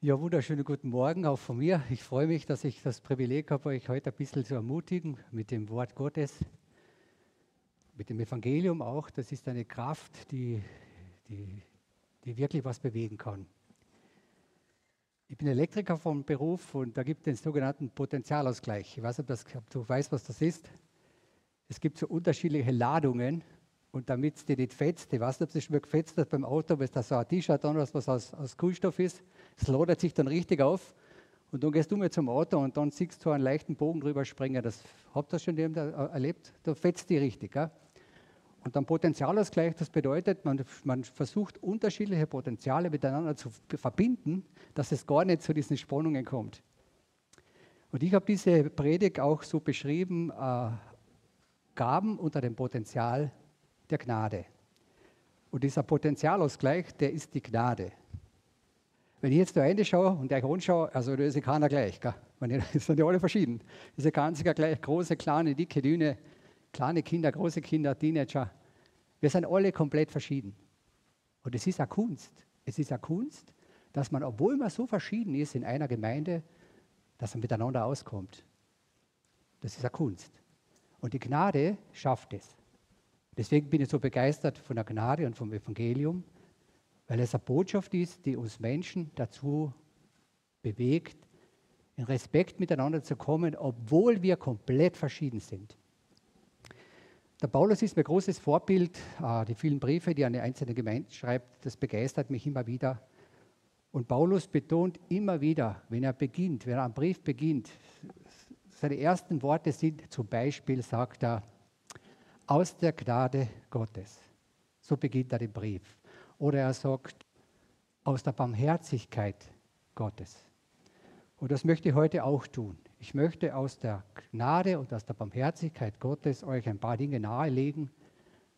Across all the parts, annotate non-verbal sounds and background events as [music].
Ja, wunderschönen guten Morgen auch von mir. Ich freue mich, dass ich das Privileg habe, euch heute ein bisschen zu ermutigen mit dem Wort Gottes, mit dem Evangelium auch. Das ist eine Kraft, die, die, die wirklich was bewegen kann. Ich bin Elektriker vom Beruf und da gibt es den sogenannten Potentialausgleich. Ich weiß nicht, ob du weißt, was das ist. Es gibt so unterschiedliche Ladungen und damit es dir nicht fetzt, ich weiß nicht, ob es mal gefetzt hat beim Auto, weil da so ein T-Shirt an was, aus, aus Kunststoff ist, es lodert sich dann richtig auf und dann gehst du mal zum Auto und dann siehst du einen leichten Bogen drüber springen. Das habt ihr schon erlebt? Da fetzt die richtig. Gell? Und dann Potenzialausgleich, das bedeutet, man, man, versucht unterschiedliche Potenziale miteinander zu verbinden, dass es gar nicht zu diesen Spannungen kommt. Und ich habe diese Predigt auch so beschrieben, äh, Gaben unter dem Potenzial der Gnade. Und dieser Potenzialausgleich, der ist die Gnade. Wenn ich jetzt da reinschaue und euch anschaue, also da ist keiner gleich. Gell? [laughs] Das sind ja alle verschieden. Das ist keiner gleich. Große, kleine, dicke, dünne, kleine Kinder, große Kinder, Teenager. Wir sind alle komplett verschieden. Und es ist eine Kunst. Es ist eine Kunst, dass man, obwohl man so verschieden ist in einer Gemeinde, dass man miteinander auskommt. Das ist eine Kunst. Und die Gnade schafft es. Deswegen bin ich so begeistert von der Gnade und vom Evangelium, weil es eine Botschaft ist, die uns Menschen dazu bewegt, in Respekt miteinander zu kommen, obwohl wir komplett verschieden sind. Der Paulus ist mein großes Vorbild. Ah, die vielen Briefe, die er an die einzelnen Gemeinden schreibt, das begeistert mich immer wieder. Und Paulus betont immer wieder, wenn er beginnt, wenn er einen Brief beginnt, seine ersten Worte sind zum Beispiel, sagt er, aus der Gnade Gottes. So beginnt er den Brief. Oder er sagt, aus der Barmherzigkeit Gottes. Und das möchte ich heute auch tun. Ich möchte aus der Gnade und aus der Barmherzigkeit Gottes euch ein paar Dinge nahelegen,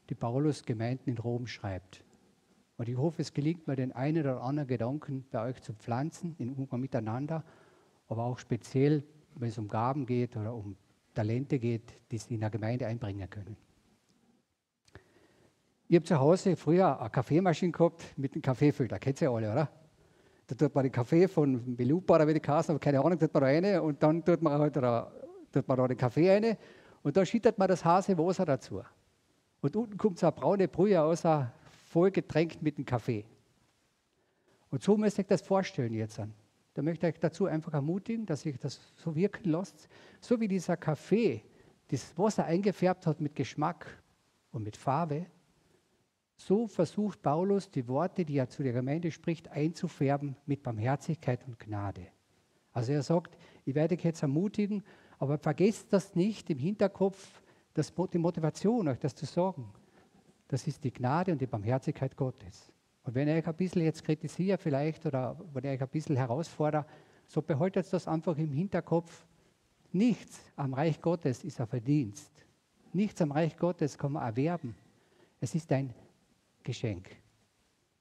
die Paulus Gemeinden in Rom schreibt. Und ich hoffe, es gelingt mir, den einen oder anderen Gedanken bei euch zu pflanzen, in Umgang miteinander, aber auch speziell, wenn es um Gaben geht oder um Talente geht, die sie in der Gemeinde einbringen können. Ich habe zu Hause früher eine Kaffeemaschine gehabt mit einem Kaffeefilter. Kennt ihr alle, oder? Da tut man den Kaffee von Belupa oder wie die Kasse, aber keine Ahnung, tut man da rein und dann tut man, halt da, tut man da den Kaffee rein und dann schüttet man das Hase Wasser dazu. Und unten kommt so eine braune Brühe raus, voll getränkt mit dem Kaffee. Und so müsst ihr euch das vorstellen jetzt an. Da möchte ich euch dazu einfach ermutigen, dass ihr das so wirken lasst. So wie dieser Kaffee das Wasser eingefärbt hat mit Geschmack und mit Farbe, so versucht Paulus, die Worte, die er zu der Gemeinde spricht, einzufärben mit Barmherzigkeit und Gnade. Also er sagt, ich werde dich jetzt ermutigen, aber vergesst das nicht im Hinterkopf, das, die Motivation, euch das zu sagen. Das ist die Gnade und die Barmherzigkeit Gottes. Und wenn ich euch ein bisschen jetzt kritisiere vielleicht oder wenn ich euch ein bisschen herausfordere, so behaltet das einfach im Hinterkopf. Nichts am Reich Gottes ist ein Verdienst. Nichts am Reich Gottes kann man erwerben. Es ist ein Geschenk.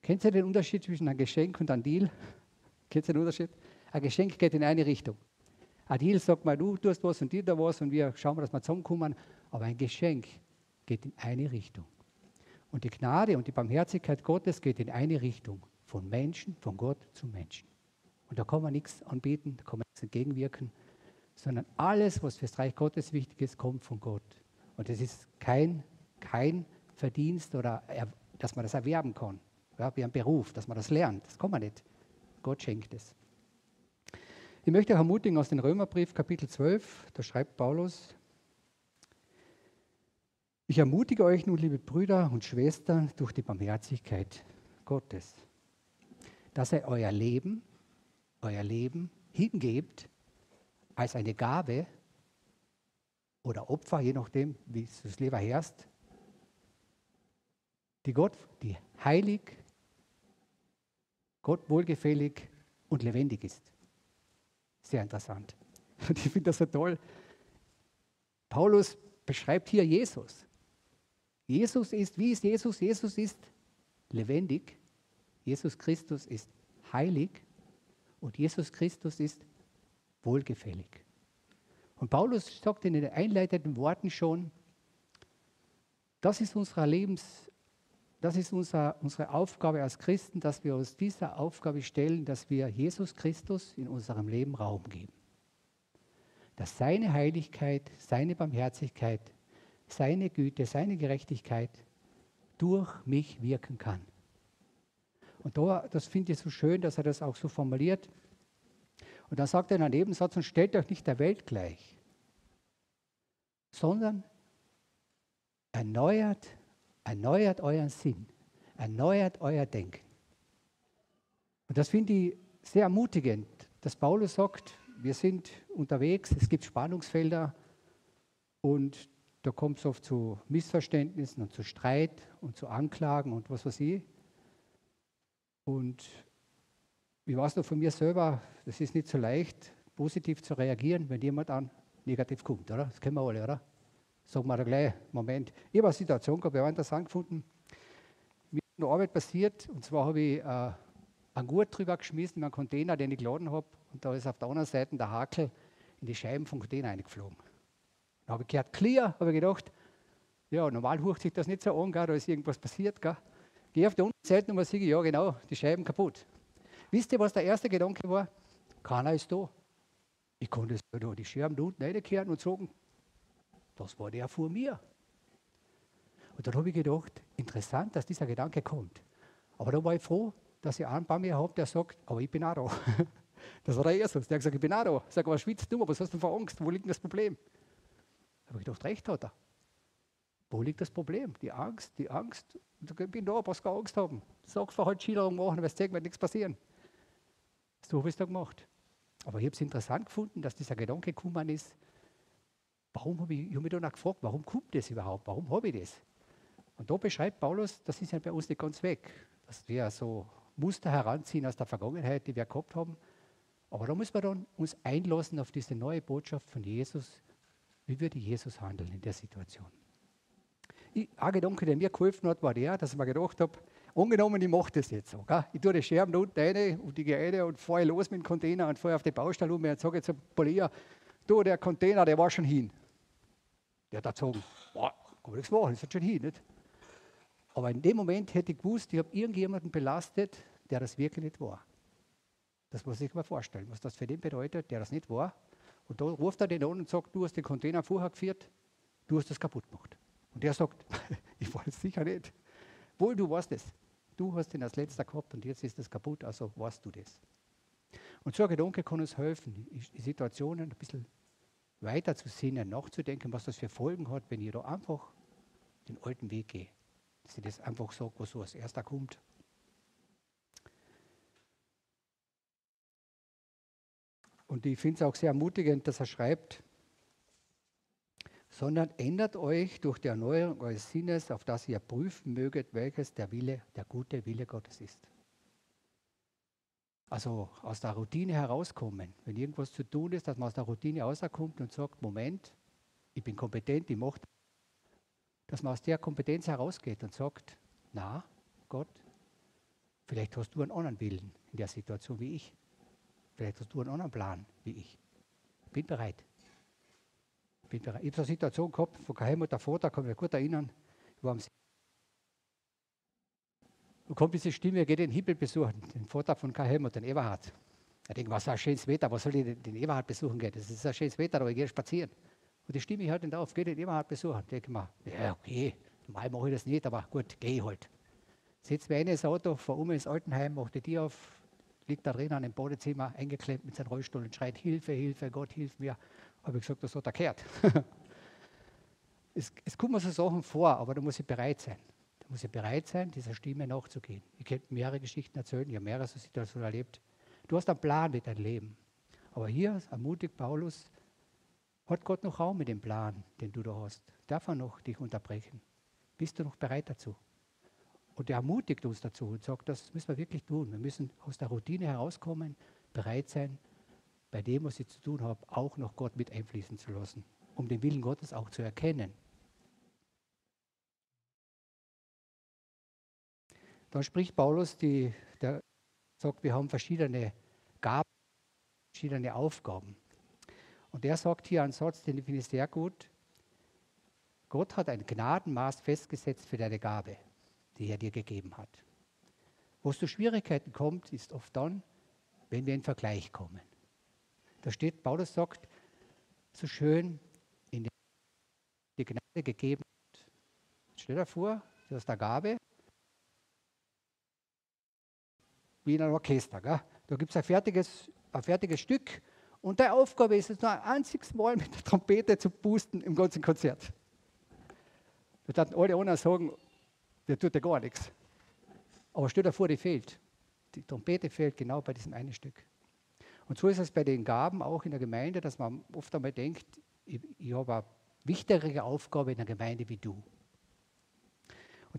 Kennt ihr den Unterschied zwischen einem Geschenk und einem Deal? [laughs] Kennt ihr den Unterschied? Ein Geschenk geht in eine Richtung. Ein Deal sagt mal, du tust was und dir da was und wir schauen, dass wir zusammenkommen. Aber ein Geschenk geht in eine Richtung. Und die Gnade und die Barmherzigkeit Gottes geht in eine Richtung. Von Menschen, von Gott zu Menschen. Und da kann man nichts anbieten, da kann man nichts entgegenwirken, sondern alles, was fürs Reich Gottes wichtig ist, kommt von Gott. Und es ist kein, kein Verdienst oder dass man das erwerben kann. Ja, wie ein Beruf, dass man das lernt. Das kann man nicht. Gott schenkt es. Ich möchte euch ermutigen aus dem Römerbrief, Kapitel 12, da schreibt Paulus, ich ermutige euch nun, liebe Brüder und Schwestern, durch die Barmherzigkeit Gottes, dass ihr euer Leben, euer Leben hingebt als eine Gabe oder Opfer, je nachdem, wie es das Leben herrscht, die Gott, die heilig, Gott wohlgefällig und lebendig ist. Sehr interessant. [laughs] Und ich finde das so toll. Paulus beschreibt hier Jesus. Jesus ist, wie ist Jesus? Jesus ist lebendig. Jesus Christus ist heilig und Jesus Christus ist wohlgefällig. Und Paulus sagt in den einleitenden Worten schon, das ist unser Lebens, das ist unser, unsere Aufgabe als Christen, dass wir uns dieser Aufgabe stellen, dass wir Jesus Christus in unserem Leben Raum geben. Dass seine Heiligkeit, seine Barmherzigkeit, seine Güte, seine Gerechtigkeit durch mich wirken kann. Und da, das finde ich so schön, dass er das auch so formuliert. Und dann sagt er in einem Nebensatz, und stellt euch nicht der Welt gleich, sondern erneuert, erneuert euren Sinn, erneuert euer Denken. Und das finde ich sehr ermutigend, dass Paulus sagt, wir sind unterwegs, es gibt Spannungsfelder und da kommt es oft zu Missverständnissen und zu Streit und zu Anklagen und was weiß ich. Und ich weiß noch von mir selber, das ist nicht so leicht, positiv zu reagieren, wenn jemand an negativ kommt, oder? Das kennen wir alle, oder? Sagen wir gleich, Moment. Ich habe eine Situation gehabt, wir haben das angefunden. Mir ist eine Arbeit passiert, und zwar habe ich äh, einen Gurt drüber geschmissen in einen Container, den ich geladen habe, und da ist auf der anderen Seite der Hakel in die Scheiben vom Container eingeflogen. Da habe ich gehört, clear, habe ich gedacht, ja, normal hucht sich das nicht so an, gell, da ist irgendwas passiert. Gell. Gehe auf die Unterseite und sehe, ja genau, die Scheiben kaputt. Wisst ihr, was der erste Gedanke war? Keiner ist da. Ich konnte da die Scherben da unten reinkehren und sagen, das war der vor mir. Und dann habe ich gedacht, interessant, dass dieser Gedanke kommt. Aber da war ich froh, dass ich einen bei mir habe, der sagt, aber ich bin auch da. [laughs] Das war der Jesus. Der hat gesagt, ich bin auch da. Ich sage, was schwitzt du? Was hast du für Angst? Wo liegt das Problem? Da habe ich gedacht, recht hat er. Wo liegt das Problem? Die Angst, die Angst. Ich bin da, was keine Angst haben. Sagst du halt Schilderung machen, wirst sehen, wird nichts passieren. So habe ich es da gemacht. Aber ich habe es interessant gefunden, dass dieser Gedanke gekommen ist, warum habe ich, ich habe mich dann gefragt, warum kommt das überhaupt? Warum habe ich das? Und da beschreibt Paulus, das ist ja bei uns nicht ganz weg, dass wir so Muster heranziehen aus der Vergangenheit, die wir gehabt haben. Aber da müssen wir dann uns einlassen auf diese neue Botschaft von Jesus. Wie würde Jesus handeln in der Situation? Ich, ein Gedanke, der mir geholfen hat, war der, dass ich mir gedacht habe, angenommen, ich mache das jetzt so. Gell? Ich tue die Scherben da unten rein und die rein und fahre los mit dem Container und fahre auf die Baustelle um und sage zum Polier, du, der Container, der war schon hin. Der hat gesagt, boah, kann man nichts machen, ist schon hin. Nicht? Aber in dem Moment hätte ich gewusst, ich habe irgendjemanden belastet, der das wirklich nicht war. Das muss ich mir vorstellen, was das für den bedeutet, der das nicht war. Und da ruft er den an und sagt, du hast den Container vorher geführt, du hast das kaputt gemacht. Und der sagt, [laughs] ich weiß es sicher nicht. Wohl, du weißt es. Du hast ihn als letzter gehabt und jetzt ist das kaputt, also weißt du das. Und so ein Gedanke kann uns helfen, die Situationen ein bisschen weiter zu sehen, nachzudenken, was das für Folgen hat, wenn ich da einfach den alten Weg gehe. Dass ich das einfach sage, was so als erster kommt. Und ich finde es auch sehr ermutigend, dass er schreibt, sondern ändert euch durch die Erneuerung eures Sinnes, auf das ihr prüfen möget, welches der Wille, der gute Wille Gottes ist. Also aus der Routine herauskommen. Wenn irgendwas zu tun ist, dass man aus der Routine rauskommt und sagt, Moment, ich bin kompetent, ich mache dass man aus der Kompetenz herausgeht und sagt, na, Gott, vielleicht hast du einen anderen Willen in der Situation wie ich. Vielleicht hast du einen anderen Plan wie ich. Bin bereit. Bin bereit. Ich habe so eine Situation gehabt, von Geheimmutter Vater, kann ich mich gut erinnern, ich war am und kommt diese Stimme, geht den Himmel besuchen, den Vater von Kai Helmut, den Eberhard. Ich denke, was ist ein schönes Wetter, was soll ich den, Eberhard besuchen gehen? Das ist ein schönes Wetter, aber ich gehe spazieren. Und die Stimme hört nicht auf, geh den Eberhard besuchen. Ich denke mir, ja, okay, normal mache ich das nicht, aber gut, ich halt. Setze mir in das Auto, fahre um ins Altenheim, mache die Tür auf, liegt da drin an dem Badezimmer, eingeklemmt mit seinem Rollstuhl und schreit, Hilfe, Hilfe, Gott, hilf mir. Habe ich gesagt, das hat er gehört. [laughs] es, es kommen so Sachen vor, aber da muss ich bereit sein muss ich bereit sein, dieser Stimme nachzugehen. Ich könnte mehrere Geschichten erzählen, ich habe mehrere Situationen erlebt. Du hast einen Plan mit deinem Leben. Aber hier ermutigt Paulus, hat Gott noch Raum mit dem Plan, den du da hast? Darf er noch dich unterbrechen? Bist du noch bereit dazu? Und er ermutigt uns dazu und sagt, das müssen wir wirklich tun. Wir müssen aus der Routine herauskommen, bereit sein, bei dem, was ich zu tun habe, auch noch Gott mit einfließen zu lassen, um den Willen Gottes auch zu erkennen. Dann spricht Paulus, die, der sagt, wir haben verschiedene Gaben, verschiedene Aufgaben. Und er sagt hier einen Satz, den finde ich sehr gut. Gott hat ein Gnadenmaß festgesetzt für deine Gabe. die er dir gegeben hat. Wo es zu Schwierigkeiten kommt, ist oft dann, wenn wir in Vergleich kommen. Da steht, Paulus sagt, so schön in die Gnade gegeben. Stell dir vor, du hast eine Gabe, wie in einem Orchester. Gell? Da gibt es ein fertiges, ein fertiges Stück und deine Aufgabe ist es nur ein einziges Mal mit der Trompete zu boosten im ganzen Konzert. Da hatten alle anderen sagen, der tut ja gar nichts. Aber stell dir vor, die fehlt. Die Trompete fehlt genau bei diesem einen Stück. Und so ist es bei den Gaben auch in der Gemeinde, dass man oft einmal denkt, ich, ich habe eine wichtigere Aufgabe in der Gemeinde wie du.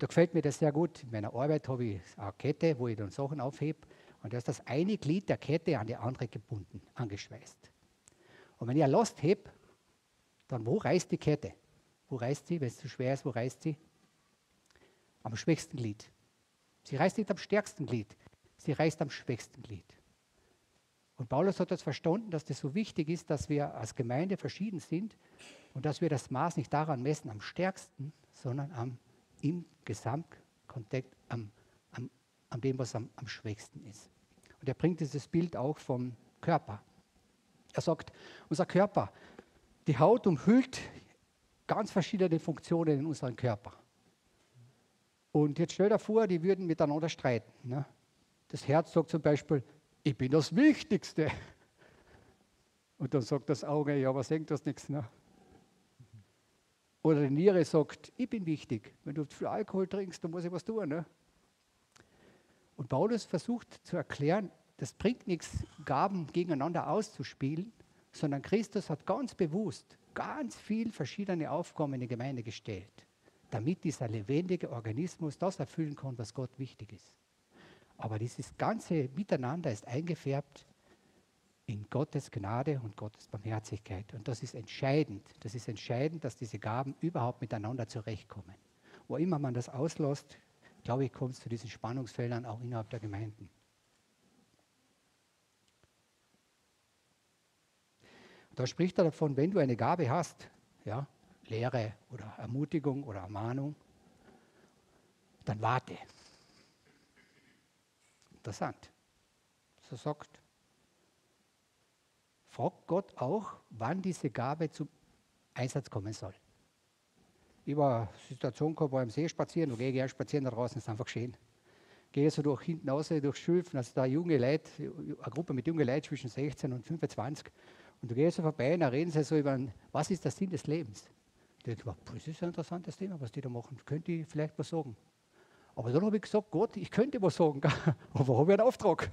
Und da gefällt mir das sehr gut. In meiner Arbeit habe ich eine Kette, wo ich dann Sachen aufhebe. Und da ist das eine Glied der Kette an die andere gebunden, angeschweißt. Und wenn ich ein Last hebe, dann wo reißt die Kette? Wo reißt sie? Wenn es zu schwer ist, wo reißt sie? Am schwächsten Glied. Sie reißt nicht am stärksten Glied, sie reißt am schwächsten Glied. Und Paulus hat das verstanden, dass das so wichtig ist, dass wir als Gemeinde verschieden sind und dass wir das Maß nicht daran messen, am stärksten, sondern am, im Gesamtkontext, am, am, an dem, was am, am schwächsten ist. Und er bringt dieses Bild auch vom Körper. Er sagt, unser Körper, die Haut umhüllt ganz verschiedene Funktionen in unserem Körper. Und jetzt stell dir vor, die würden miteinander streiten. Ne? Das Herz sagt zum Beispiel, ich bin das Wichtigste. Und dann sagt das Auge, ja, was denkt das nichts? Ne? Oder die Niere sagt, ich bin wichtig. Wenn du viel Alkohol trinkst, dann muss ich was tun. Ne? Und Paulus versucht zu erklären, das bringt nichts, Gaben gegeneinander auszuspielen, sondern Christus hat ganz bewusst ganz viele verschiedene Aufgaben in die Gemeinde gestellt, damit dieser lebendige Organismus das erfüllen kann, was Gott wichtig ist. Aber dieses ganze Miteinander ist eingefärbt in Gottes Gnade und Gottes Barmherzigkeit. Und das ist entscheidend. Das ist entscheidend, dass diese Gaben überhaupt miteinander zurechtkommen. Wo immer man das auslässt, glaube ich, kommt es zu diesen Spannungsfeldern auch innerhalb der Gemeinden. Da spricht er davon, wenn du eine Gabe hast, ja, Lehre oder Ermutigung oder Ermahnung, dann warte interessant. So sagt, fragt Gott auch, wann diese Gabe zum Einsatz kommen soll. Ich war Situation gehabt, war im See spazieren, da gehe gerne spazieren da draußen, ist einfach schön. Gehe so durch hinten raus, durch Schülfen, also da junge Leute, eine Gruppe mit jungen Leuten zwischen 16 und 25. Und du gehst so vorbei und da reden sie so über, was ist der Sinn des Lebens? Ich denke, das ist ein interessantes Thema, was die da machen. Könnte ich vielleicht was sagen? Aber dann habe ich gesagt, Gott, ich könnte was sagen, [laughs] aber habe ich einen Auftrag.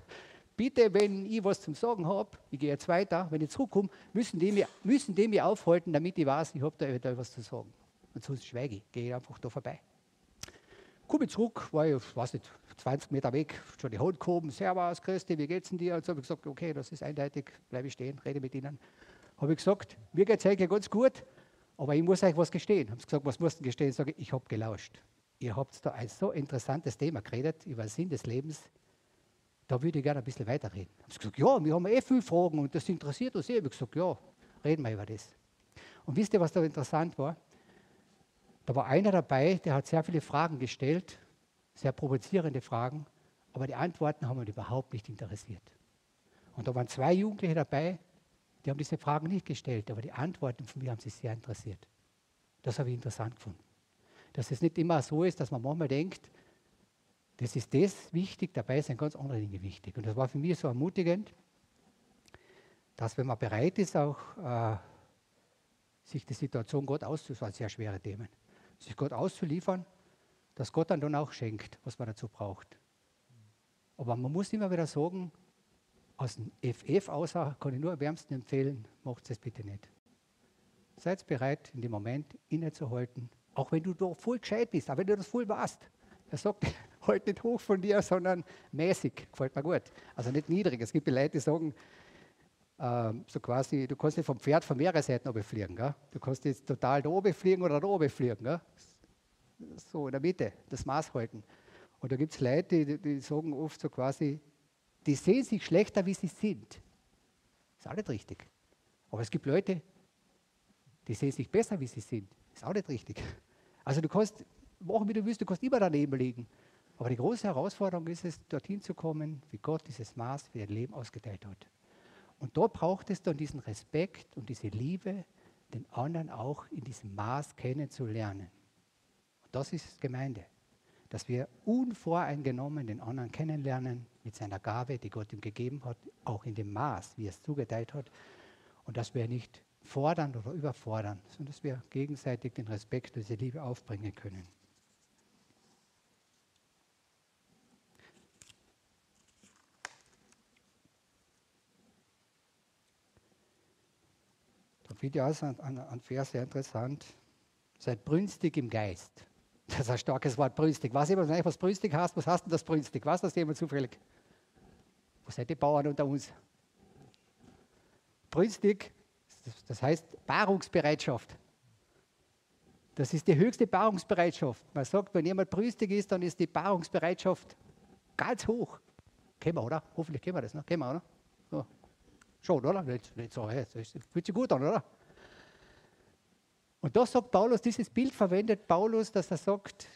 Bitte, wenn ich was zum Sagen habe, ich gehe jetzt weiter, wenn ich zurückkomme, müssen die mich, müssen die mich aufhalten, damit ich weiß, ich habe da eventuell was zu sagen. Und sonst schweige ich, gehe einfach da vorbei. Komme ich zurück, war ich, weiß nicht, 20 Meter weg, schon die Hand gehoben, Servus, Christi, wie geht's denn dir? Und so habe ich gesagt, okay, das ist eindeutig, bleibe ich stehen, rede mit ihnen. Habe ich gesagt, mir geht es eigentlich ganz gut, aber ich muss euch was gestehen. Haben sie gesagt, was musst du gestehen? Sage ich, ich habe gelauscht ihr habt da ein so interessantes Thema geredet über den Sinn des Lebens. Da würde ich gerne ein bisschen weiterreden. Haben sie gesagt, ja, wir haben eh viele Fragen und das interessiert uns eh. Ich habe gesagt, ja, reden wir über das. Und wisst ihr, was da interessant war? Da war einer dabei, der hat sehr viele Fragen gestellt, sehr provozierende Fragen, aber die Antworten haben ihn überhaupt nicht interessiert. Und da waren zwei Jugendliche dabei, die haben diese Fragen nicht gestellt, aber die Antworten von mir haben sie sehr interessiert. Das habe ich interessant gefunden dass es nicht immer so ist, dass man manchmal denkt, das ist das wichtig, dabei sind ganz andere Dinge wichtig. Und das war für mich so ermutigend, dass wenn man bereit ist, auch äh, sich die Situation Gott auszuliefern, sehr schwere Themen, sich Gott auszuliefern, dass Gott dann, dann auch schenkt, was man dazu braucht. Aber man muss immer wieder sagen, aus dem FF außer kann ich nur wärmsten empfehlen, macht es bitte nicht. Seid bereit, in dem Moment innezuhalten auch wenn du doch voll gescheit bist, auch wenn du das voll warst. Er sagt, halt nicht hoch von dir, sondern mäßig. Gefällt mir gut. Also nicht niedrig. Es gibt Leute, die sagen, ähm, so quasi, du kannst nicht vom Pferd von mehreren Seiten fliegen. Gell? Du kannst jetzt total da oben fliegen oder da oben fliegen. Gell? So in der Mitte, das Maß halten. Und da gibt es Leute, die, die sagen oft so quasi, die sehen sich schlechter, wie sie sind. Ist auch nicht richtig. Aber es gibt Leute, die sehen sich besser, wie sie sind. Ist auch nicht richtig. Also du kannst machen, wie du willst, du kannst immer daneben liegen. Aber die große Herausforderung ist es, dorthin zu kommen, wie Gott dieses Maß für dein Leben ausgeteilt hat. Und dort braucht es dann diesen Respekt und diese Liebe, den anderen auch in diesem Maß kennenzulernen. Und das ist Gemeinde. Dass wir unvoreingenommen den anderen kennenlernen mit seiner Gabe, die Gott ihm gegeben hat, auch in dem Maß, wie er es zugeteilt hat. Und dass wir nicht fordern oder überfordern, sondern dass wir gegenseitig den Respekt und diese Liebe aufbringen können. Finde ich auch ein, ein Vers sehr interessant. Seid brünstig im Geist. Das ist ein starkes Wort, brünstig. Weiß jemand nicht, was brünstig heißt? Was heißt denn das brünstig? Weiß das jemand zufällig? Wo seid die Bauern unter uns? Brünstig das heißt Paarungsbereitschaft. Das ist die höchste Paarungsbereitschaft. Man sagt, wenn jemand brüstig ist, dann ist die Paarungsbereitschaft ganz hoch. Kennen wir, oder? Hoffentlich kennen wir das, ne? Kennen wir, oder? Schon, oder? Nicht, nicht so, hey, das fühlt sich gut an, oder? Und da sagt Paulus, dieses Bild verwendet Paulus, dass er sagt,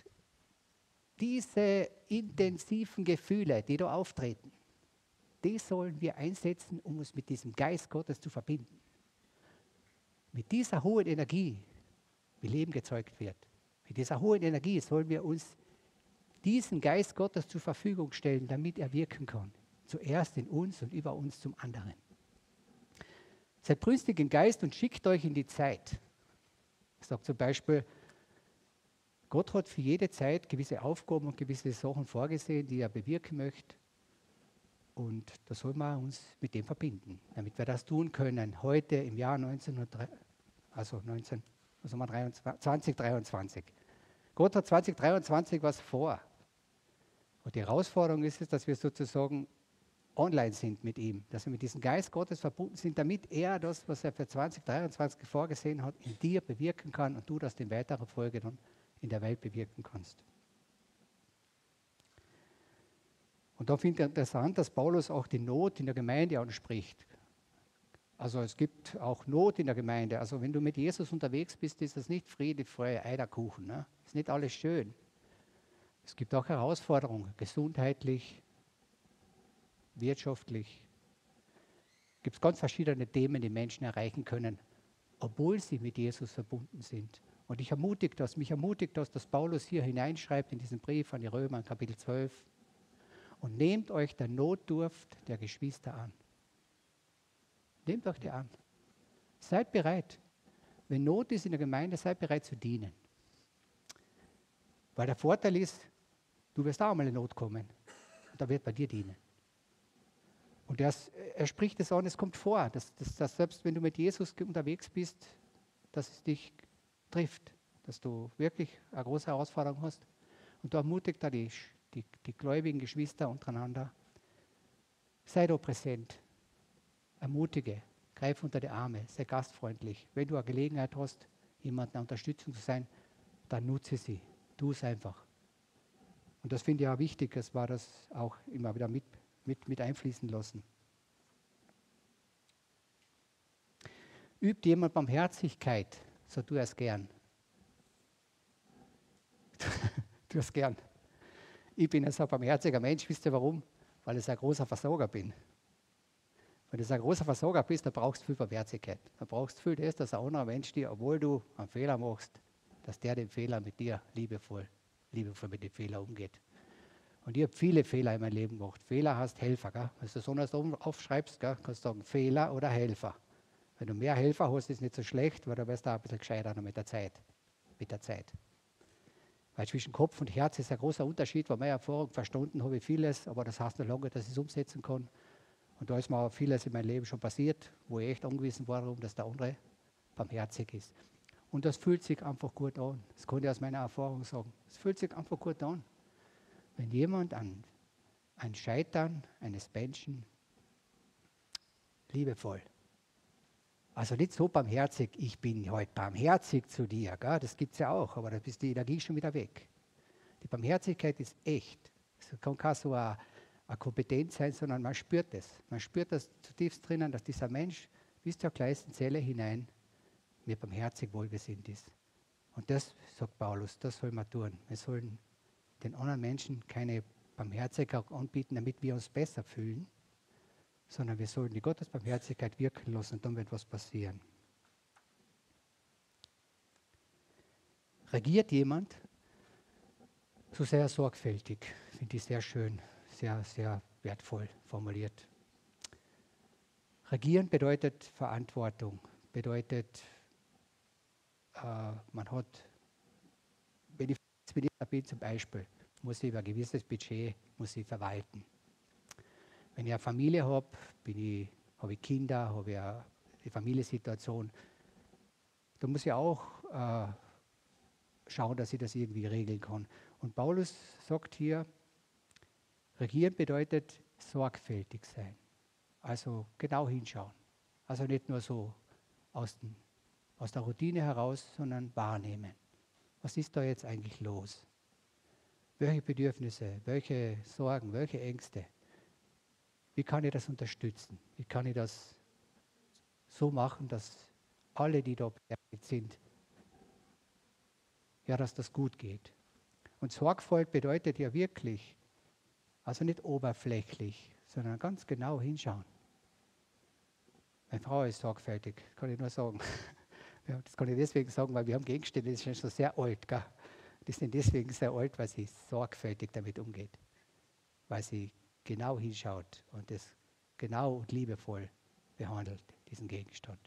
diese intensiven Gefühle, die da auftreten, die sollen wir einsetzen, um uns mit diesem Geist Gottes zu verbinden mit dieser hohen Energie, wie Leben gezeugt wird, mit dieser hohen Energie sollen wir uns diesen Geist Gottes zur Verfügung stellen, damit er wirken kann. Zuerst in uns und über uns zum anderen. Seid brünstig im Geist und schickt euch in die Zeit. Ich sage zum Beispiel, Gott hat für jede Zeit gewisse Aufgaben und gewisse Sachen vorgesehen, die er bewirken möchte. Und da soll man uns mit dem verbinden, damit wir das tun können, heute im Jahr 1903, also 19, also 2023. Gott hat 2023 was vor. Und die Herausforderung ist es, dass wir sozusagen online sind mit ihm, dass wir mit diesem Geist Gottes verbunden sind, damit er das, was er für 2023 vorgesehen hat, in dir bewirken kann und du das in weiterer Folge dann in der Welt bewirken kannst. Und da finde ich interessant, dass Paulus auch die Not in der Gemeinde anspricht. Also es gibt auch Not in der Gemeinde. Also wenn du mit Jesus unterwegs bist, ist das nicht Friede, Freude, Eierkuchen. Ne? Ist nicht alles schön. Es gibt auch Herausforderungen, gesundheitlich, wirtschaftlich. Es gibt ganz verschiedene Themen, die Menschen erreichen können, obwohl sie mit Jesus verbunden sind. Und ich ermutige das, mich ermutigt das, dass Paulus hier hineinschreibt in diesen Brief an die Römer, Kapitel 12, und nehmt euch der Notdurft der Geschwister an. Nehmt euch die an. Seid bereit. Wenn Not ist in der Gemeinde, seid bereit zu dienen. Weil der Vorteil ist, du wirst auch mal in Not kommen. Und da wird bei dir dienen. Und er, er spricht es an, es kommt vor, dass, dass, dass selbst wenn du mit Jesus unterwegs bist, dass es dich trifft, dass du wirklich eine große Herausforderung hast. Und da ermutigt er dich, die, die gläubigen Geschwister untereinander. Sei da präsent, ermutige, greif unter die Arme, sei gastfreundlich. Wenn du eine Gelegenheit hast, jemandem eine Unterstützung zu sein, dann nutze sie. Tu es einfach. Und das finde ich auch wichtig, dass wir das auch immer wieder mit, mit, mit einfließen lassen. Übt jemand Barmherzigkeit, so tu es gern. [laughs] tu es gern. Ich bin ein so barmherziger Mensch, wisst ihr warum? Weil ich ein großer Versorger bin. Wenn du ein großer Versorger bist, dann brauchst du viel Barmherzigkeit. Dann brauchst du viel das, dass ein anderer Mensch dir, obwohl du einen Fehler machst, dass der den Fehler mit dir liebevoll, liebevoll mit dem Fehler umgeht. Und ich habe viele Fehler in meinem Leben gemacht. Fehler heißt Helfer. Gell? Wenn du so etwas aufschreibst, gell, kannst du sagen Fehler oder Helfer. Wenn du mehr Helfer hast, ist nicht so schlecht, weil du wirst auch ein bisschen gescheiter mit der Zeit. Mit der Zeit. Weil zwischen Kopf und Herz ist ein großer Unterschied. Von meiner Erfahrung verstanden habe ich vieles, aber das heißt noch lange, dass ich es umsetzen kann. Und da ist mir auch vieles in meinem Leben schon passiert, wo ich echt angewiesen war, dass der andere barmherzig ist. Und das fühlt sich einfach gut an. Das kann ich aus meiner Erfahrung sagen. Es fühlt sich einfach gut an. Wenn jemand an ein Scheitern eines Menschen liebevoll also nicht so barmherzig, ich bin heute barmherzig zu dir. Gell? Das gibt es ja auch, aber da ist die Energie schon wieder weg. Die Barmherzigkeit ist echt. Es kann keine so eine, eine Kompetenz sein, sondern man spürt es. Man spürt das zutiefst drinnen, dass dieser Mensch bis zur kleinsten Zelle hinein mir barmherzig wohlgesinnt ist. Und das, sagt Paulus, das soll man tun. Wir sollen den anderen Menschen keine Barmherzigkeit anbieten, damit wir uns besser fühlen, sondern wir sollen die Gottesbarmherzigkeit wirken lassen und dann wird was passieren. Regiert jemand, so sehr sorgfältig, finde ich sehr schön, sehr, sehr wertvoll formuliert. Regieren bedeutet Verantwortung, bedeutet, äh, man hat, ich Minister bin zum Beispiel, muss ich ein gewisses Budget muss ich verwalten. Wenn ich eine Familie habe, habe ich Kinder, habe ich eine Familiensituation, dann muss ich auch äh, schauen, dass ich das irgendwie regeln kann. Und Paulus sagt hier, regieren bedeutet sorgfältig sein. Also genau hinschauen. Also nicht nur so aus, den, aus der Routine heraus, sondern wahrnehmen. Was ist da jetzt eigentlich los? Welche Bedürfnisse, welche Sorgen, welche Ängste? Wie kann ich das unterstützen? Wie kann ich das so machen, dass alle, die da beteiligt sind, ja, dass das gut geht. Und Sorgfalt bedeutet ja wirklich, also nicht oberflächlich, sondern ganz genau hinschauen. Meine Frau ist sorgfältig, kann ich nur sagen. [laughs] Das kann ich deswegen sagen, weil wir haben Gegenstände, die sind schon sehr alt. Gell? Die sind deswegen sehr alt, weil sie sorgfältig damit umgeht. Weil sie genau hinschaut und das genau und liebevoll behandelt, diesen Gegenstand.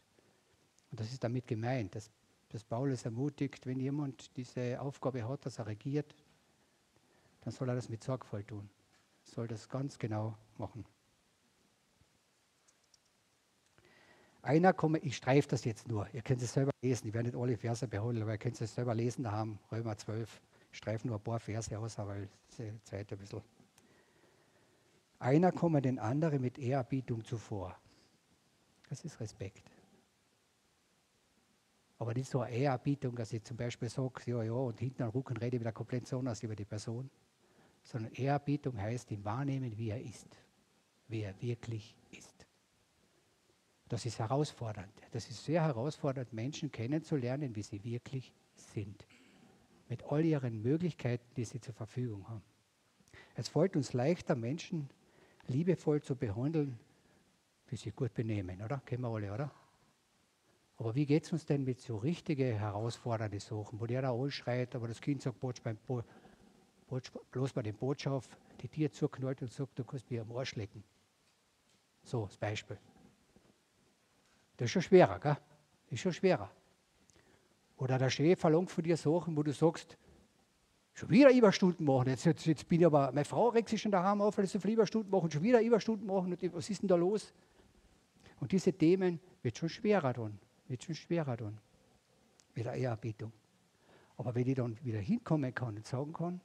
Und das ist damit gemeint, dass dass Paulus ermutigt, wenn jemand diese Aufgabe hat, dass er regiert, dann soll er das mit Sorgfalt tun. Soll das ganz genau machen. Einer komme, ich streife das jetzt nur, ihr könnt es selber lesen, ich werde nicht alle Verse behandeln, aber ihr könnt es selber lesen da haben, Römer 12. Ich streife nur ein paar Verse aus, aber die Zeit ein bisschen. Einer komme den anderen mit Ehrerbietung zuvor. Das ist Respekt. Aber nicht so eine Ehrerbietung, dass ich zum Beispiel sage, ja, ja, und hinten am Rücken rede ich wieder komplett so anders über die Person. Sondern Ehrerbietung heißt, ihn wahrnehmen, wie er ist. Wie er wirklich ist. Das ist herausfordernd. Das ist sehr herausfordernd, Menschen kennenzulernen, wie sie wirklich sind. Mit all ihren Möglichkeiten, die sie zur Verfügung haben. Es fällt uns leichter, Menschen liebevoll zu behandeln, die sich gut benehmen, oder? Kennen wir alle, oder? Aber wie geht es uns denn mit so richtigen herausfordernden Sachen, wo der da schreit, aber das Kind sagt bloß, beim Bo bloß bei dem Botschaft die Tier zuknallt und sagt, du kannst mir am Arsch lecken. So, das Beispiel. Das ist schon schwerer, gell? Ist schon schwerer. Oder der Chef verlangt von dir Sachen, wo du sagst, schon wieder Überstunden machen. Jetzt, jetzt, jetzt bin ich aber, meine Frau regt sich schon daheim auf, weil sie so viele Überstunden machen, schon wieder Überstunden machen. was ist denn da los? Und diese Themen wird schon schwerer tun wird schon schwerer tun mit der Ehrerbietung. Aber wenn ich dann wieder hinkommen kann und sagen kann,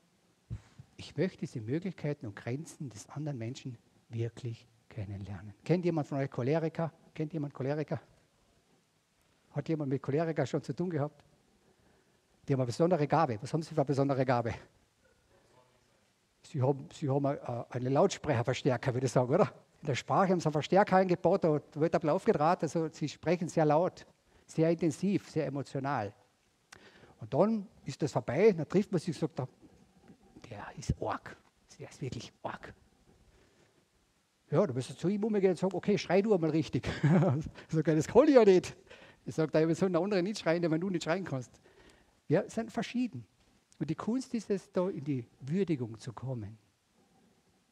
ich möchte diese Möglichkeiten und Grenzen des anderen Menschen wirklich kennenlernen. Kennt jemand von euch Choleriker? Kennt jemand Choleriker? Hat jemand mit Choleriker schon zu tun gehabt? Die haben eine besondere Gabe. Was haben sie für eine besondere Gabe? Sie haben, sie haben einen Lautsprecherverstärker, würde ich sagen, oder? In der Sprache haben sie einen Verstärker eingebaut, da wird ein aufgedraht, also sie sprechen sehr laut, sehr intensiv, sehr emotional. Und dann ist das vorbei, dann trifft man sich und sagt, der ist arg, der ist wirklich arg. Ja, da müsst ihr zu ihm umgehen und sagen, okay, schrei du einmal richtig. [laughs] ich sage, das kann ich ja nicht. Ich sage, wir sollen der andere nicht schreien, wenn du nicht schreien kannst. Ja, sind verschieden. Und die Kunst ist es, da in die Würdigung zu kommen,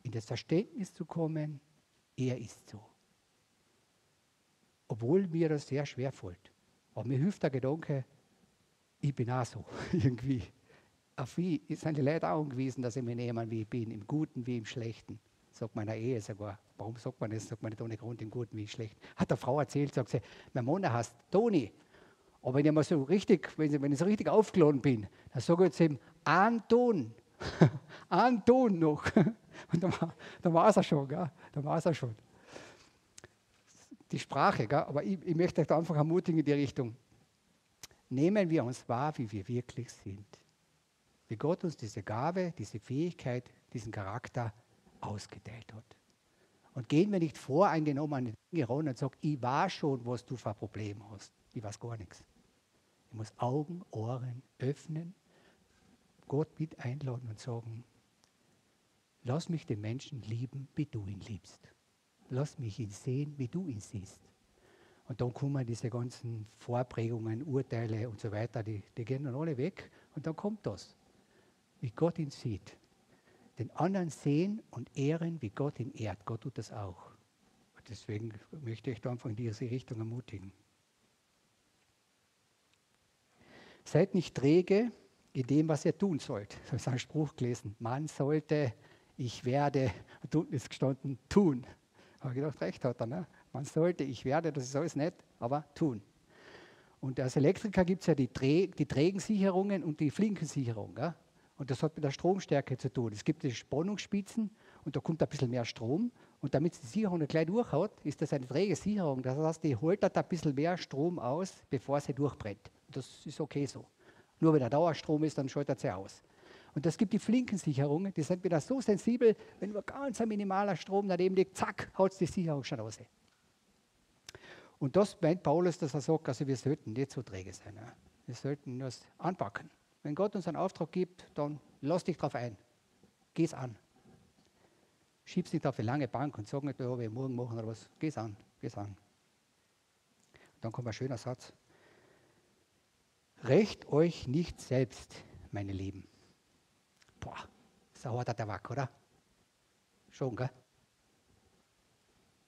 in das Verständnis zu kommen, er ist so. Obwohl mir das sehr schwer fällt. Aber mir hilft der Gedanke, ich bin auch so, [laughs] irgendwie. Auf wie sind die Leute auch angewiesen, dass ich mich nehmen, wie ich bin, im Guten wie im Schlechten. Sagt meiner Ehe sogar. Warum sagt man das? Sagt man nicht ohne Grund im Guten wie im Schlechten. Hat der Frau erzählt, sagt sie, mein Mann heißt Toni. Aber wenn ich mal so richtig, wenn wenn ich so richtig aufgeladen bin, dann sage ich zu ihm, Anton. [laughs] Anton noch. [laughs] Und dann war, dann war es er schon, gell? dann war es er schon. Die Sprache, gell? aber ich, ich möchte euch da einfach ermutigen in die Richtung. Nehmen wir uns wahr, wie wir wirklich sind. Wie Gott uns diese Gabe, diese Fähigkeit, diesen Charakter ausgeteilt hat. Und gehen wir nicht voreingenommen an Dinge ran und sagen, ich weiß schon, was du für ein Problem hast. Ich weiß gar nichts. Ich muss Augen, Ohren öffnen, Gott mit einladen und sagen, lass mich den Menschen lieben, wie du ihn liebst. Lass mich ihn sehen, wie du ihn siehst. Und dann kommen diese ganzen Vorprägungen, Urteile und so weiter, die, die gehen dann alle weg. Und dann kommt das, wie Gott ihn sieht. Den anderen sehen und ehren, wie Gott ihn ehrt. Gott tut das auch. Und deswegen möchte ich da einfach in diese Richtung ermutigen. Seid nicht träge in dem, was ihr tun sollt. So ist ein Spruch gelesen. Man sollte, ich werde, und unten ist gestanden, tun. Habe ich gedacht, recht hat er. Ne? Man sollte, ich werde, das ist alles nett, aber tun. Und als Elektriker gibt es ja die, Dreh, die Trägensicherungen und die Flinkensicherung. Gell? Und das hat mit der Stromstärke zu tun. Es gibt die Spannungsspitzen und da kommt ein bisschen mehr Strom. Und damit die Sicherung nicht gleich durchhaut, ist das eine träge Sicherung. Das heißt, die holt ein bisschen mehr Strom aus, bevor sie durchbrennt. Das ist okay so. Nur wenn der Dauerstrom ist, dann schaltet sie aus. Und es gibt die Flinkensicherungen, die sind wieder so sensibel, wenn nur ganz ein minimaler Strom daneben liegt, zack, haut die Sicherung schon raus. Und das meint Paulus, dass er sagt, also wir sollten nicht so träge sein. Wir sollten das anpacken. Wenn Gott uns einen Auftrag gibt, dann lass dich darauf ein. Geh es an. Schieb's nicht auf eine lange Bank und sag nicht, ja, wir morgen machen oder was. Geh es an. Geh es an. Dann kommt ein schöner Satz. Recht euch nicht selbst, meine Lieben. Boah, sauer der Tabak, oder? Schon, gell?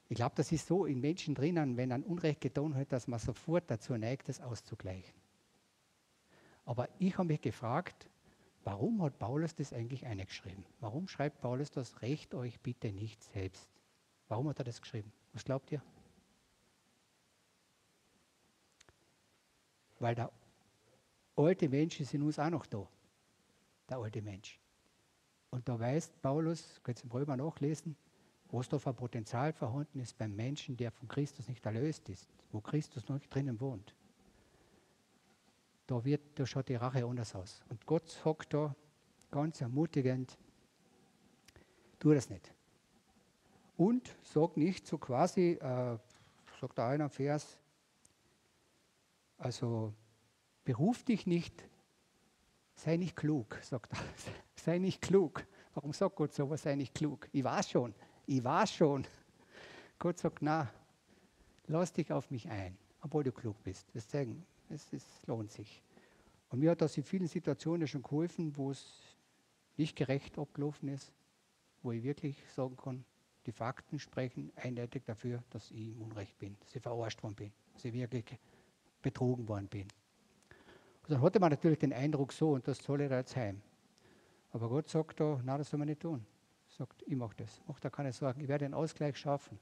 Ich glaube, das ist so in Menschen drinnen, wenn ein Unrecht getan hat, dass man sofort dazu neigt, das auszugleichen. Aber ich habe mich gefragt, warum hat Paulus das eigentlich eingeschrieben? Warum schreibt Paulus das, recht euch bitte nicht selbst? Warum hat er das geschrieben? Was glaubt ihr? Weil der alte Mensch ist in uns auch noch da. Der alte Mensch. Und da weiß Paulus, könnt ihr im Römer nachlesen, was da für Potenzial vorhanden ist beim Menschen, der von Christus nicht erlöst ist, wo Christus noch nicht drinnen wohnt. Da, wird, da schaut die Rache anders aus. Und Gott sagt da ganz ermutigend, tu das nicht. Und sag nicht so quasi, äh, sagt da einer Vers, also beruf dich nicht, sei nicht klug, sagt er. [laughs] sei nicht klug. Warum sagt Gott so, was sei nicht klug? Ich weiß schon, ich weiß schon. Gott sagt, na, lass dich auf mich ein, obwohl du klug bist. Das zeigen, es, es lohnt sich. Und mir hat das in vielen Situationen schon geholfen, wo es nicht gerecht abgelaufen ist, wo ich wirklich sagen kann, die Fakten sprechen eindeutig dafür, dass ich im Unrecht bin, dass ich verarscht worden bin, dass ich wirklich betrogen worden bin. Und dann hatte man natürlich den Eindruck so, und das soll ich jetzt heim. Aber Gott sagt da, na, das soll man nicht tun sagt, ich mache das, mach da keine Sorgen, ich werde den Ausgleich schaffen.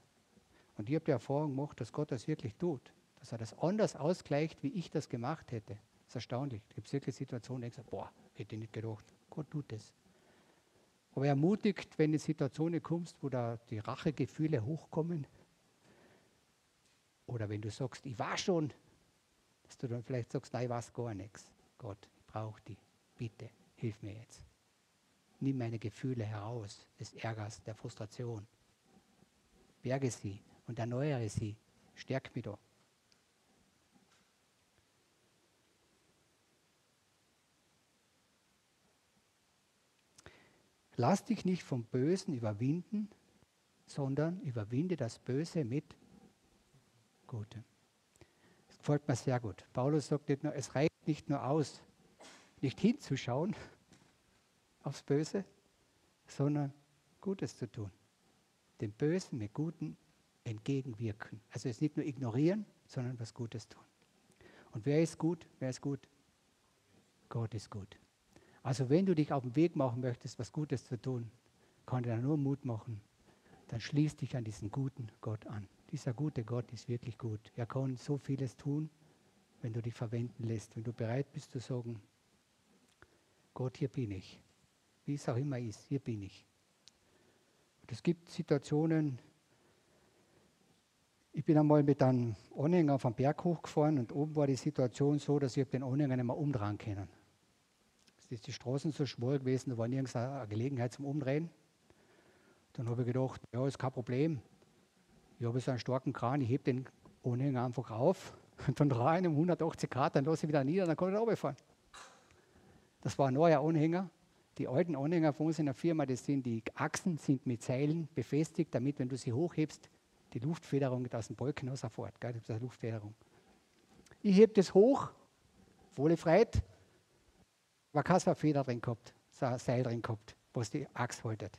Und ich habe die Erfahrung gemacht, dass Gott das wirklich tut, dass er das anders ausgleicht, wie ich das gemacht hätte. Das ist erstaunlich. Es gibt wirklich Situationen, ich sage, boah, hätte ich nicht gedacht, Gott tut das. Aber er ermutigt, wenn du in Situationen kommst, wo da die Rachegefühle hochkommen, oder wenn du sagst, ich war schon, dass du dann vielleicht sagst, nein, ich weiß gar nichts. Gott, ich brauche dich. Bitte, hilf mir jetzt nimm meine Gefühle heraus, des Ärgers, der Frustration. Berge sie und erneuere sie. Stärk mich da. Lass dich nicht vom Bösen überwinden, sondern überwinde das Böse mit Gutem. Das gefällt mir sehr gut. Paulus sagt nicht nur, es reicht nicht nur aus, nicht hinzuschauen, [laughs] aufs Böse, sondern Gutes zu tun. Dem Bösen mit Guten entgegenwirken. Also es nicht nur ignorieren, sondern was Gutes tun. Und wer ist gut? Wer ist gut? Gott ist gut. Also wenn du dich auf den Weg machen möchtest, was Gutes zu tun, kann dir nur Mut machen. Dann schließ dich an diesen guten Gott an. Dieser gute Gott ist wirklich gut. Er kann so vieles tun, wenn du dich verwenden lässt. Wenn du bereit bist zu sagen, Gott, hier bin ich wie es auch immer ist, hier bin ich. Und es gibt Situationen, ich bin einmal mit einem Anhänger auf den Berg hochgefahren und oben war die Situation so, dass ich den Anhänger nicht mehr umdrehen können. Ist die Straßen so schmal gewesen, da war nirgends eine Gelegenheit zum Umdrehen. Dann habe ich gedacht, ja, ist kein Problem. Ich habe so einen starken Kran, ich hebe den Anhänger einfach auf [laughs] Und dann rein um 180 Grad, dann lasse ich wieder nieder, dann kann ich da runterfahren. Das war ein neuer Anhänger. Die alten Anhänger von uns in der Firma, das sind die Achsen, sind mit Seilen befestigt, damit, wenn du sie hochhebst, die Luftfederung aus dem Balken rausfährt. Gell? Das ist Luftfederung. Ich hebe das hoch, wohle freit, war keine Feder drin gehabt, so ein Seil drin gehabt, was die Achse haltet.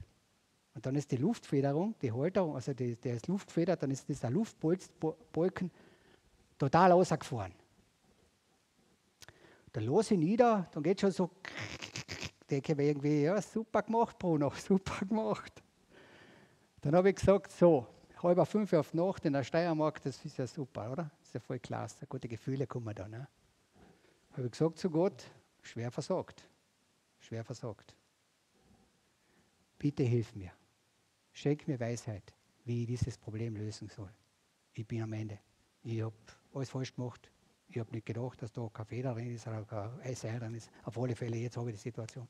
Und dann ist die Luftfederung, die Halterung, also die, der ist Luftfeder, dann ist dieser Luftbalken total rausgefahren. Dann los ich nieder, dann geht schon so, denke ich mir irgendwie, ja, super gemacht, Bruno, [laughs] super gemacht. Dann habe ich gesagt, so, halb fünf auf Nacht in der Steiermark, das ist ja super, oder? Das ist ja voll klasse, gute Gefühle kommen da. Ne? Habe ich gesagt zu Gott, schwer versagt, schwer versagt. Bitte hilf mir, schenk mir Weisheit, wie ich dieses Problem lösen soll. Ich bin am Ende. Ich habe alles falsch gemacht. Ich habe nicht gedacht, dass da kein Feder drin ist oder kein Seil drin ist. Auf alle Fälle, jetzt habe ich die Situation.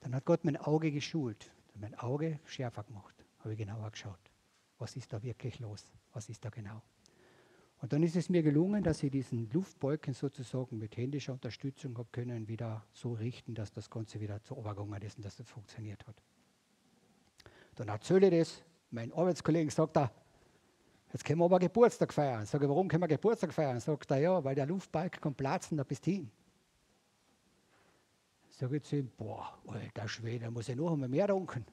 Dann hat Gott mein Auge geschult, mein Auge schärfer gemacht. Habe ich genauer geschaut. Was ist da wirklich los? Was ist da genau? Und dann ist es mir gelungen, dass ich diesen Luftbalken sozusagen mit händischer Unterstützung habe können, wieder so richten, dass das Ganze wieder zur Obergang ist und dass das funktioniert hat. Dann erzähle ich das. Mein Arbeitskollege sagt da, Jetzt können wir aber Geburtstag feiern. Sag ich, warum können wir Geburtstag feiern? Sagt er, ja, weil der Luftbalken kommt platzen, da bist du hin. Sag ich zu ihm, boah, alter Schwede, muss ich noch einmal mehr danken.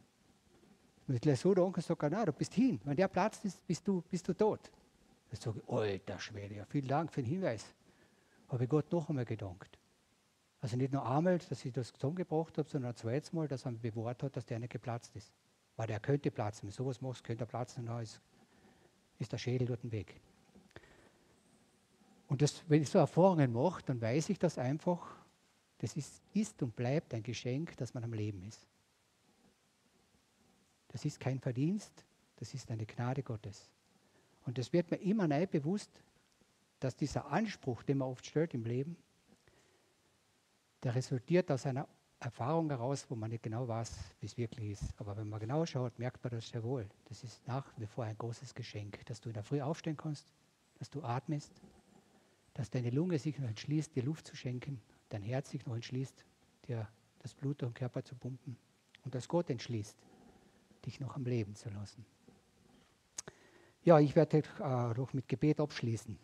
Ich gleich so danken, sagt er, nein, du bist hin. Wenn der platzt ist, bist du, bist du tot. Ich sage, alter Schwede, ja, vielen Dank für den Hinweis. Habe ich Gott noch einmal gedankt. Also nicht nur einmal, dass ich das zusammengebracht habe, sondern ein zweites Mal, dass er mir bewahrt hat, dass der nicht geplatzt ist. Weil der könnte platzen. Wenn du sowas machst, könnte er platzen und ist ist der Schädel dort weg. Und das, wenn ich so Erfahrungen mache, dann weiß ich das einfach, das ist, ist und bleibt ein Geschenk, dass man am Leben ist. Das ist kein Verdienst, das ist eine Gnade Gottes. Und es wird mir immer neu bewusst, dass dieser Anspruch, den man oft stellt im Leben, der resultiert aus einer Erfahrung heraus, wo man nicht genau weiß, wie es wirklich ist. Aber wenn man genau schaut, merkt man das sehr wohl. Das ist nach wie vor ein großes Geschenk, dass du in der Früh aufstehen kannst, dass du atmest, dass deine Lunge sich noch entschließt, dir Luft zu schenken, dein Herz sich noch entschließt, dir das Blut durch den Körper zu pumpen und dass Gott entschließt, dich noch am Leben zu lassen. Ja, ich werde äh, noch mit Gebet abschließen.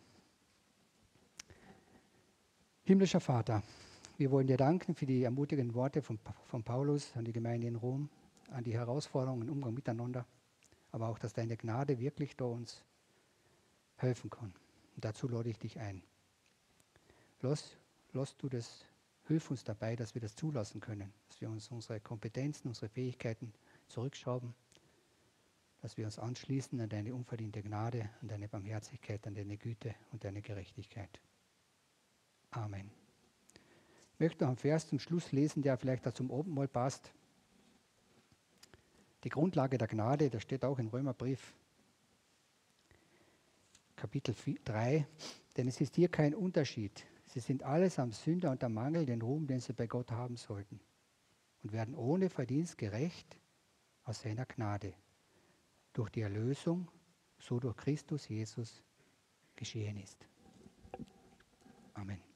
Himmlischer Vater, wir wollen dir danken für die ermutigenden Worte von, von Paulus an die Gemeinde in Rom, an die Herausforderungen im Umgang miteinander, aber auch, dass deine Gnade wirklich da uns helfen kann. Und dazu lade ich dich ein. Lass, lass du das, hilf uns dabei, dass wir das zulassen können, dass wir uns unsere Kompetenzen, unsere Fähigkeiten zurückschrauben, dass wir uns anschließen an deine unverdiente Gnade, an deine Barmherzigkeit, an deine Güte und deine Gerechtigkeit. Amen möchte noch einen Vers zum Schluss lesen, der vielleicht da zum Abendmahl passt. Die Grundlage der Gnade, das steht auch im Römerbrief, Kapitel 3. Denn es ist hier kein Unterschied. Sie sind alles am Sünder und am Mangel den Ruhm, den sie bei Gott haben sollten. Und werden ohne Verdienst gerecht aus seiner Gnade durch die Erlösung, so durch Christus Jesus geschehen ist. Amen.